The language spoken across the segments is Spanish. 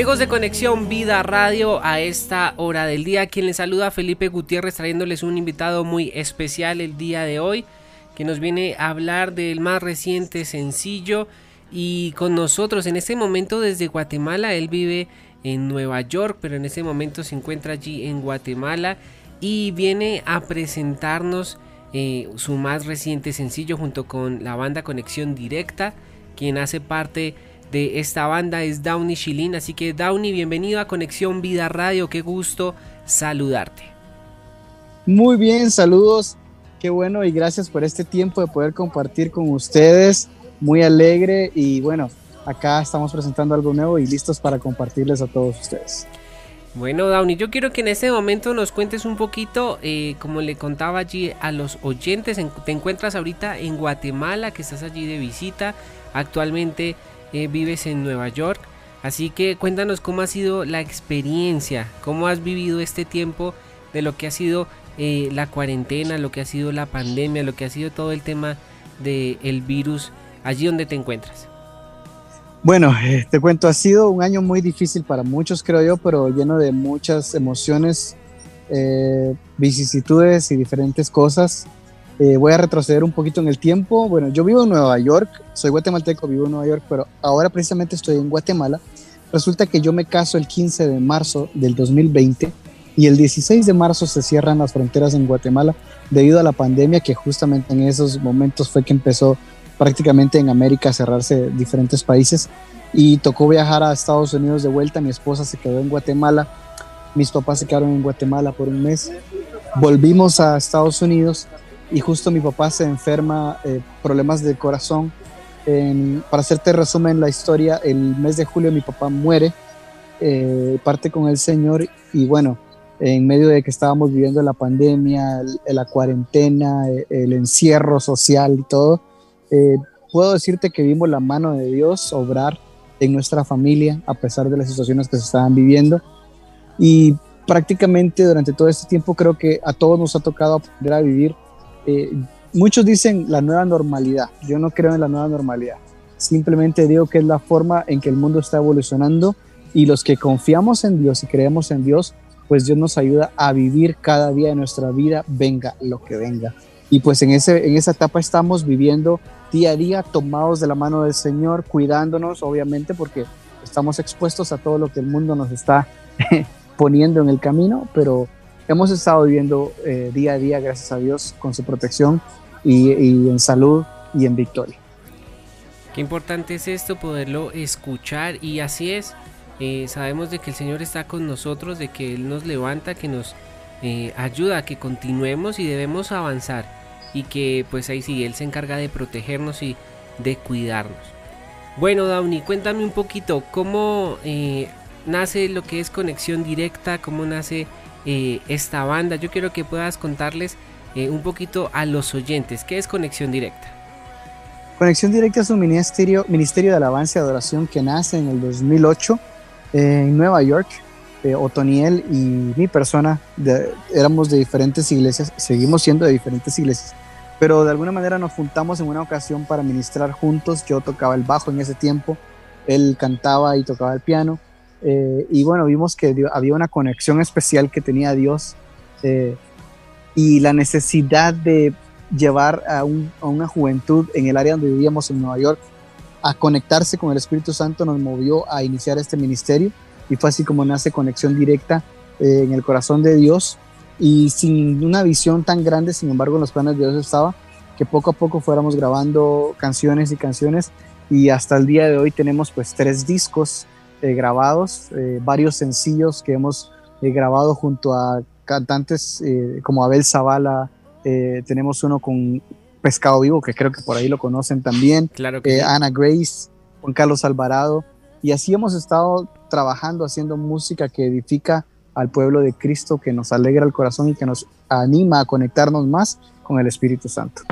De Conexión Vida Radio, a esta hora del día, quien les saluda Felipe Gutiérrez trayéndoles un invitado muy especial el día de hoy, que nos viene a hablar del más reciente sencillo. Y con nosotros en este momento desde Guatemala, él vive en Nueva York, pero en este momento se encuentra allí en Guatemala y viene a presentarnos eh, su más reciente sencillo junto con la banda Conexión Directa, quien hace parte de esta banda es Downey Shilin. Así que Downey, bienvenido a Conexión Vida Radio, qué gusto saludarte. Muy bien, saludos, qué bueno y gracias por este tiempo de poder compartir con ustedes. Muy alegre y bueno, acá estamos presentando algo nuevo y listos para compartirles a todos ustedes. Bueno, Downey, yo quiero que en este momento nos cuentes un poquito, eh, como le contaba allí a los oyentes, te encuentras ahorita en Guatemala, que estás allí de visita, actualmente eh, vives en Nueva York, así que cuéntanos cómo ha sido la experiencia, cómo has vivido este tiempo de lo que ha sido eh, la cuarentena, lo que ha sido la pandemia, lo que ha sido todo el tema del virus allí donde te encuentras. Bueno, eh, te cuento, ha sido un año muy difícil para muchos, creo yo, pero lleno de muchas emociones, vicisitudes y diferentes cosas. Eh, voy a retroceder un poquito en el tiempo. Bueno, yo vivo en Nueva York, soy guatemalteco, vivo en Nueva York, pero ahora precisamente estoy en Guatemala. Resulta que yo me caso el 15 de marzo del 2020 y el 16 de marzo se cierran las fronteras en Guatemala debido a la pandemia que justamente en esos momentos fue que empezó prácticamente en América cerrarse diferentes países y tocó viajar a Estados Unidos de vuelta. Mi esposa se quedó en Guatemala, mis papás se quedaron en Guatemala por un mes. Volvimos a Estados Unidos y justo mi papá se enferma, eh, problemas de corazón. para hacerte resumen la historia, el mes de julio mi papá muere, eh, parte con el Señor y bueno, en medio de que estábamos viviendo la pandemia, la cuarentena, el encierro social y todo, eh, puedo decirte que vimos la mano de Dios obrar en nuestra familia a pesar de las situaciones que se estaban viviendo. Y prácticamente durante todo este tiempo creo que a todos nos ha tocado aprender a vivir. Eh, muchos dicen la nueva normalidad. Yo no creo en la nueva normalidad. Simplemente digo que es la forma en que el mundo está evolucionando y los que confiamos en Dios y creemos en Dios, pues Dios nos ayuda a vivir cada día de nuestra vida, venga lo que venga. Y pues en, ese, en esa etapa estamos viviendo día a día tomados de la mano del Señor, cuidándonos, obviamente, porque estamos expuestos a todo lo que el mundo nos está poniendo en el camino, pero hemos estado viviendo eh, día a día, gracias a Dios, con su protección y, en salud y en victoria. Qué importante es esto, poderlo escuchar y así es. Eh, sabemos de que el Señor está con nosotros, de que Él nos levanta, que nos eh, ayuda que continuemos y debemos avanzar y que pues ahí sí, él se encarga de protegernos y de cuidarnos. Bueno, Downey, cuéntame un poquito cómo eh, nace lo que es conexión directa, cómo nace eh, esta banda. Yo quiero que puedas contarles eh, un poquito a los oyentes qué es conexión directa. Conexión Directa es un ministerio, ministerio de alabanza y adoración que nace en el 2008 en Nueva York. Otoniel y mi persona éramos de diferentes iglesias, seguimos siendo de diferentes iglesias, pero de alguna manera nos juntamos en una ocasión para ministrar juntos. Yo tocaba el bajo en ese tiempo, él cantaba y tocaba el piano. Eh, y bueno, vimos que había una conexión especial que tenía Dios eh, y la necesidad de llevar a, una juventud en el área donde vivíamos en Nueva York a conectarse con el Espíritu Santo nos movió a iniciar este ministerio y fue así como nace conexión directa eh, en el corazón de Dios. Y sin una visión tan grande, sin embargo, en los planes de Dios estaba que poco a poco fuéramos grabando canciones y canciones y hasta el día de hoy tenemos pues tres discos eh, grabados, eh, varios sencillos que hemos eh, grabado junto a cantantes como Abel Zavala, tenemos uno con Pescado Vivo, que creo que por ahí lo conocen también, claro que Ana Grace, Juan Carlos Alvarado, y así hemos estado trabajando, haciendo música que edifica al pueblo de Cristo, que nos alegra el corazón y que nos anima a conectarnos más con el Espíritu Santo.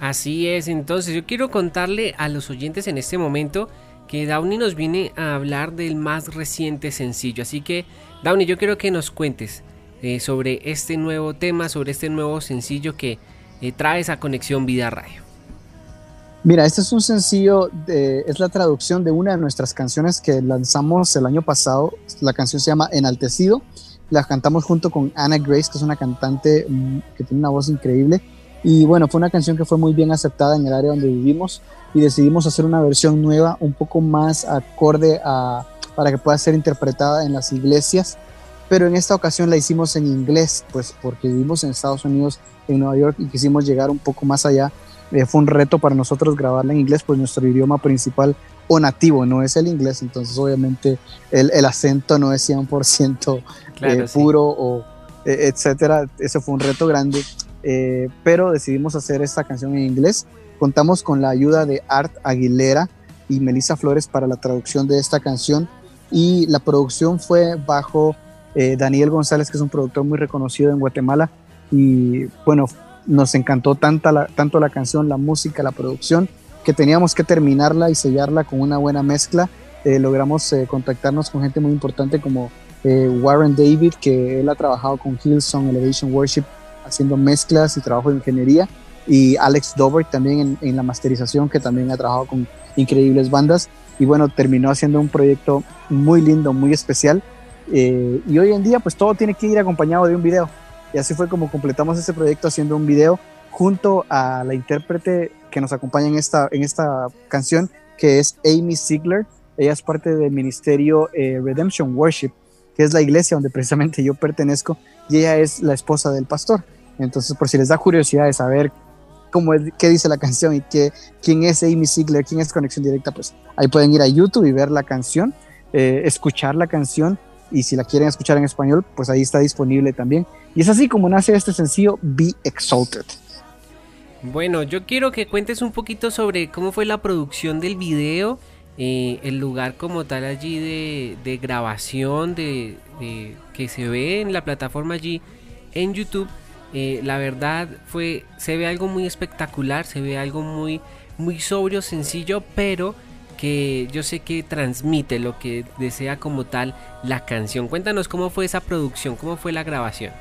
Así es, entonces yo quiero contarle a los oyentes en este momento que Downey nos viene a hablar del más reciente sencillo. Así que, Downey, yo quiero que nos cuentes eh, sobre este nuevo tema, sobre este nuevo sencillo que eh, trae esa conexión Vida Radio. Mira, este es un sencillo, es la traducción de una de nuestras canciones que lanzamos el año pasado. La canción se llama Enaltecido. La cantamos junto con Anna Grace, que es una cantante mm, que tiene una voz increíble. Y bueno, fue una canción que fue muy bien aceptada en el área donde vivimos y decidimos hacer una versión nueva, un poco más acorde a, para que pueda ser interpretada en las iglesias. Pero en esta ocasión la hicimos en inglés, pues porque vivimos en Estados Unidos, en Nueva York, y quisimos llegar un poco más allá. Eh, fue un reto para nosotros grabarla en inglés, pues nuestro idioma principal o nativo no es el inglés, entonces obviamente el, el acento no es 100% eh, puro o eh, etcétera. Ese fue un reto grande, pero decidimos hacer esta canción en inglés Contamos con la ayuda de Art Aguilera y Melissa Flores para la traducción de esta canción. Y la producción fue bajo eh, Daniel González, que es un productor muy reconocido en Guatemala. Y bueno, nos encantó tanta tanto la canción, la música, la producción, que teníamos que terminarla y sellarla con una buena mezcla. Eh, logramos eh, contactarnos con gente muy importante como Warren David, que él ha trabajado con Hillsong Elevation Worship haciendo mezclas y trabajo de ingeniería y Alex Dover también en, la masterización, que también ha trabajado con increíbles bandas. Y bueno, terminó haciendo un proyecto muy lindo, muy especial. Eh, y hoy en día, pues todo tiene que ir acompañado de un video. Y así fue como completamos este proyecto haciendo un video junto a la intérprete que nos acompaña en esta, en esta canción, que es Amy Ziegler. Ella es parte del ministerio eh, Redemption Worship, que es la iglesia donde precisamente yo pertenezco, y ella es la esposa del pastor. Entonces, por si les da curiosidad de saber cómo qué dice la canción y qué, quién es Amy Ziegler, quién es Conexión Directa, pues ahí pueden ir a YouTube y ver la canción, eh, escuchar la canción y si la quieren escuchar en español, pues ahí está disponible también. Y es así como nace este sencillo Be Exalted. Bueno, yo quiero que cuentes un poquito sobre cómo fue la producción del video, eh, el lugar como tal allí de, grabación, de, que se ve en la plataforma allí en YouTube eh, la verdad fue, se ve algo muy espectacular, se ve algo muy, muy sobrio, sencillo, pero que yo sé que transmite lo que desea como tal la canción. Cuéntanos cómo fue esa producción, cómo fue la grabación.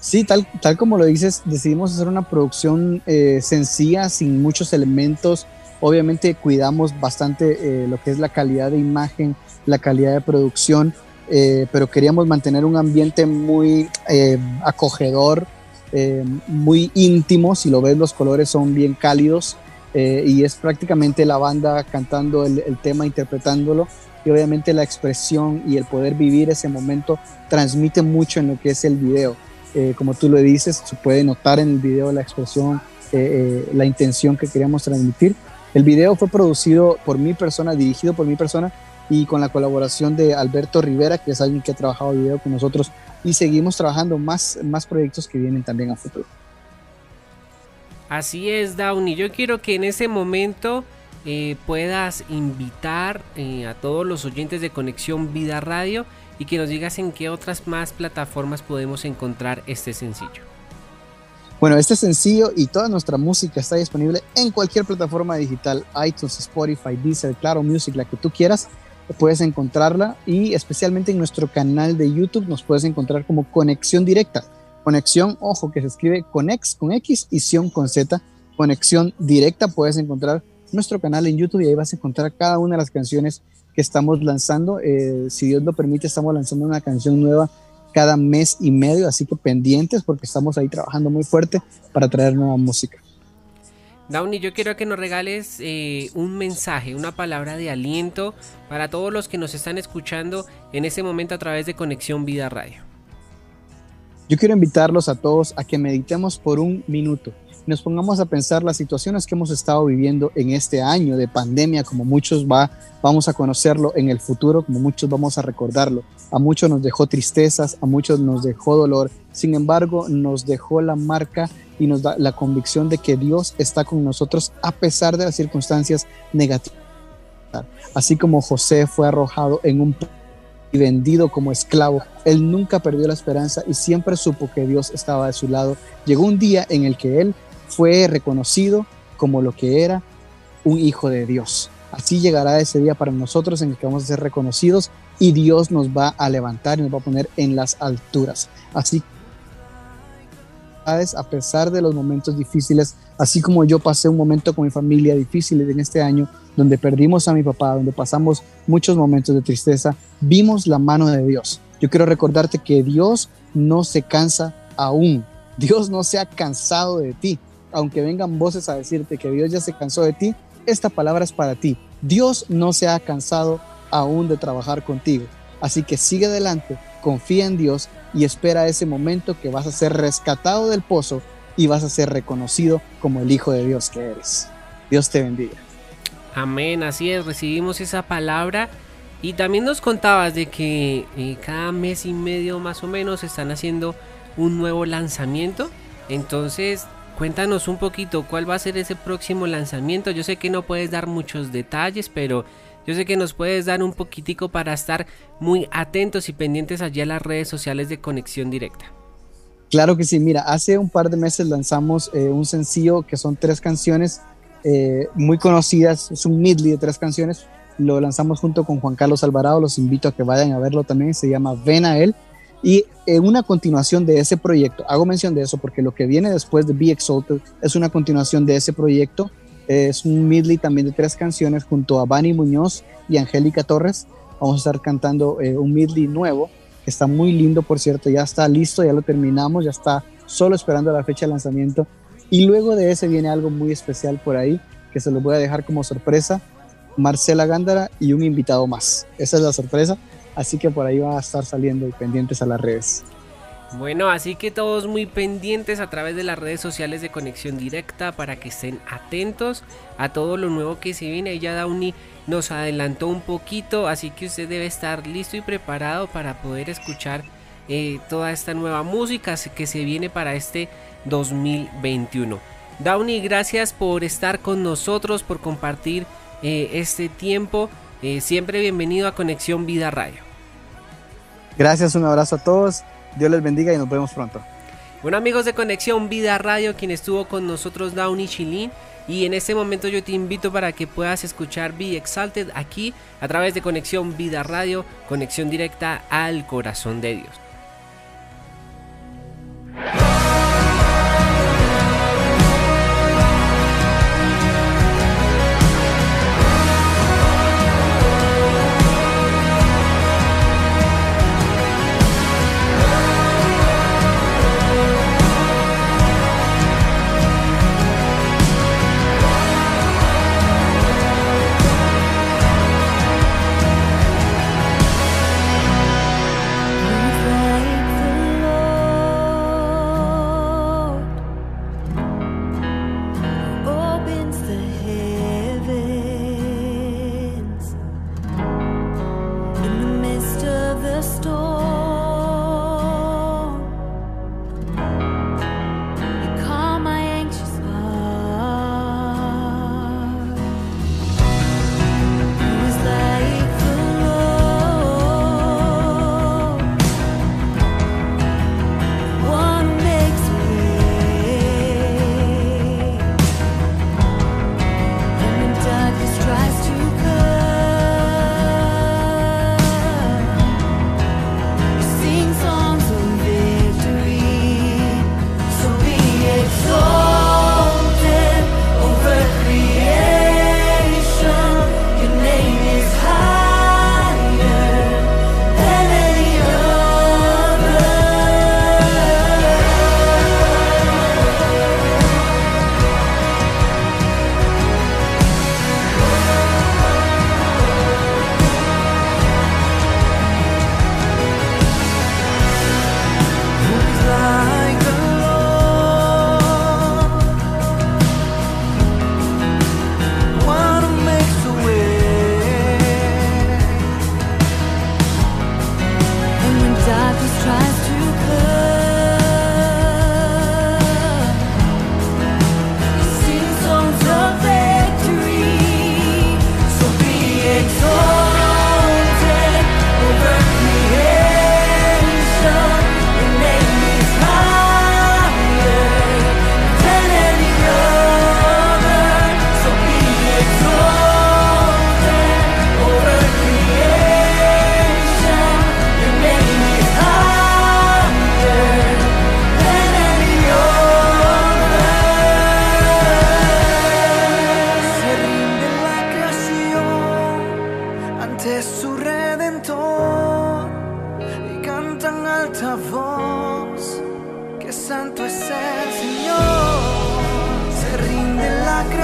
Sí, tal, tal como lo dices, decidimos hacer una producción eh, sencilla, sin muchos elementos. Obviamente cuidamos bastante eh, lo que es la calidad de imagen, la calidad de producción. Eh, pero queríamos mantener un ambiente muy eh, acogedor, eh, muy íntimo. Si lo ves, los colores son bien cálidos y es prácticamente la banda cantando el, tema, interpretándolo. Y obviamente la expresión y el poder vivir ese momento transmite mucho en lo que es el video. como tú lo dices, se puede notar en el video la expresión, la intención que queríamos transmitir. El video fue producido por mi persona, dirigido por mi persona, y con la colaboración de Alberto Rivera, que es alguien que ha trabajado video con nosotros y seguimos trabajando más, más proyectos que vienen también a futuro. Así es, Downey. Yo quiero que en ese momento eh, puedas invitar eh, a todos los oyentes de Conexión Vida Radio y que nos digas en qué otras más plataformas podemos encontrar este sencillo. Bueno, este sencillo y toda nuestra música está disponible en cualquier plataforma digital, iTunes, Spotify, Deezer, Claro Music, la que tú quieras puedes encontrarla y especialmente en nuestro canal de YouTube nos puedes encontrar como Conexión Directa. Conexión, ojo, que se escribe Conex con X y Sion con Z. Conexión Directa, puedes encontrar nuestro canal en YouTube y ahí vas a encontrar cada una de las canciones que estamos lanzando. Eh, si Dios lo permite, estamos lanzando una canción nueva cada mes y medio, así que pendientes porque estamos ahí trabajando muy fuerte para traer nueva música. Downey, yo quiero que nos regales eh, un mensaje, una palabra de aliento para todos los que nos están escuchando en este momento a través de Conexión Vida Radio. Yo quiero invitarlos a todos a que meditemos por un minuto nos pongamos a pensar las situaciones que hemos estado viviendo en este año de pandemia, como muchos va, vamos a conocerlo en el futuro, como muchos vamos a recordarlo. A muchos nos dejó tristezas, a muchos nos dejó dolor, sin embargo nos dejó la marca y nos da la convicción de que Dios está con nosotros a pesar de las circunstancias negativas. Así como José fue arrojado en un y vendido como esclavo, él nunca perdió la esperanza y siempre supo que Dios estaba de su lado. Llegó un día en el que él fue reconocido como lo que era un hijo de Dios. Así llegará ese día para nosotros en el que vamos a ser reconocidos y Dios nos va a levantar y nos va a poner en las alturas. Así a pesar de los momentos difíciles, así como yo pasé un momento con mi familia difícil en este año, donde perdimos a mi papá, donde pasamos muchos momentos de tristeza, vimos la mano de Dios. Yo quiero recordarte que Dios no se cansa aún. Dios no se ha cansado de ti. Aunque vengan voces a decirte que Dios ya se cansó de ti, esta palabra es para ti. Dios no se ha cansado aún de trabajar contigo. Así que sigue adelante, confía en Dios y espera ese momento que vas a ser rescatado del pozo y vas a ser reconocido como el Hijo de Dios que eres. Dios te bendiga. Amén, así es, recibimos esa palabra y también nos contabas de que eh, cada mes y medio más o menos están haciendo un nuevo lanzamiento. Entonces, cuéntanos un poquito cuál va a ser ese próximo lanzamiento. Yo sé que no puedes dar muchos detalles, pero yo sé que nos puedes dar un poquitico para estar muy atentos y pendientes allá en las redes sociales de Conexión Directa. Claro que sí, mira, hace un par de meses lanzamos eh, un sencillo que son tres canciones eh, muy conocidas, es un medley de tres canciones lo lanzamos junto con Juan Carlos Alvarado, los invito a que vayan a verlo también, se llama Ven a él. Y en una continuación de ese proyecto, hago mención de eso porque lo que viene después de Be Exalted es una continuación de ese proyecto, es un medley también de tres canciones junto a Bani Muñoz y Angélica Torres. Vamos a estar cantando eh, un medley nuevo, que está muy lindo, por cierto, ya está listo, ya lo terminamos, ya está solo esperando la fecha de lanzamiento. Y luego de ese viene algo muy especial por ahí, que se lo voy a dejar como sorpresa Marcela Gándara y un invitado más. Esa es la sorpresa, así que por ahí va a estar saliendo pendientes a las redes. Bueno, así que todos muy pendientes a través de las redes sociales de conexión directa para que estén atentos a todo lo nuevo que se viene. Ya Downey nos adelantó un poquito, así que usted debe estar listo y preparado para poder escuchar eh, toda esta nueva música que se viene para este 2021. Downey, gracias por estar con nosotros, por compartir eh, este tiempo. Eh, siempre bienvenido a Conexión Vida Radio. Gracias, un abrazo a todos. Dios les bendiga y nos vemos pronto. Bueno amigos de Conexión Vida Radio, quien estuvo con nosotros Downey Chilin. Y en este momento yo te invito para que puedas escuchar Be Exalted aquí a través de Conexión Vida Radio, conexión directa al corazón de Dios.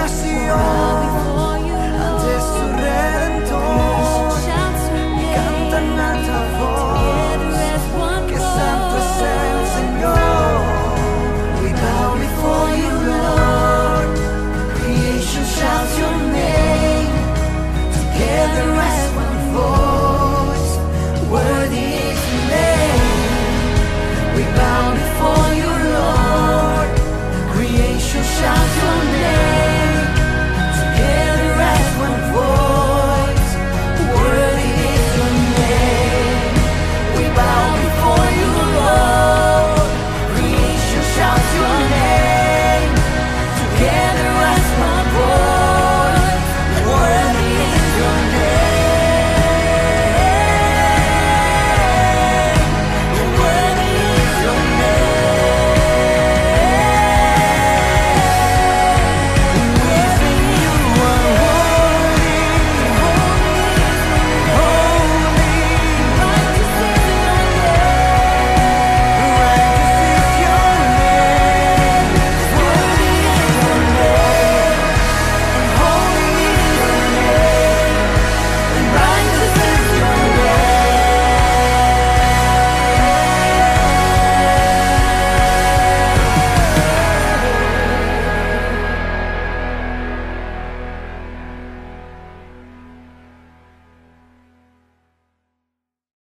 Senhor.